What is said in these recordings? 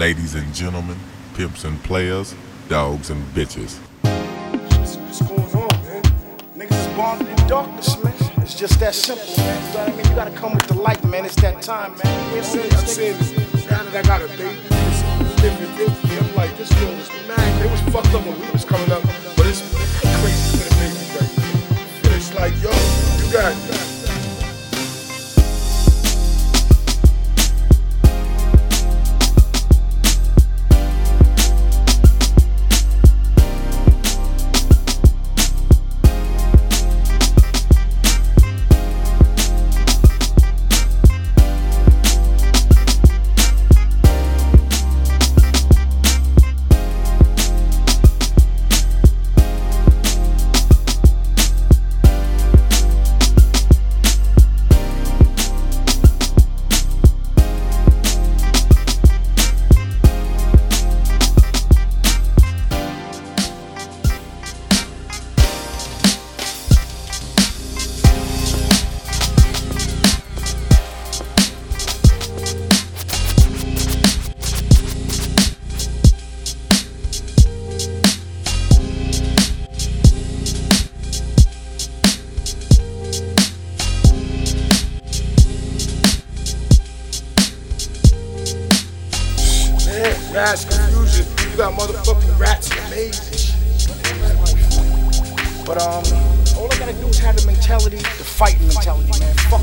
ladies and gentlemen, pimps and players, dogs and bitches. What's going on, man? Niggas is born darkness, man. It's just that simple, man. You know what I mean? You gotta come with the light, man. It's that time, man. I'm saying, I'm saying now that I got a baby, it's different, different. I'm like, this world is mad. It was fucked up when we was coming up, but it's got motherfucking rats and mazes. But um, all I gotta do is have the mentality, the fighting mentality, man. Fuck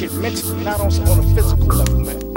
shit mentally, not on, on a physical level, man.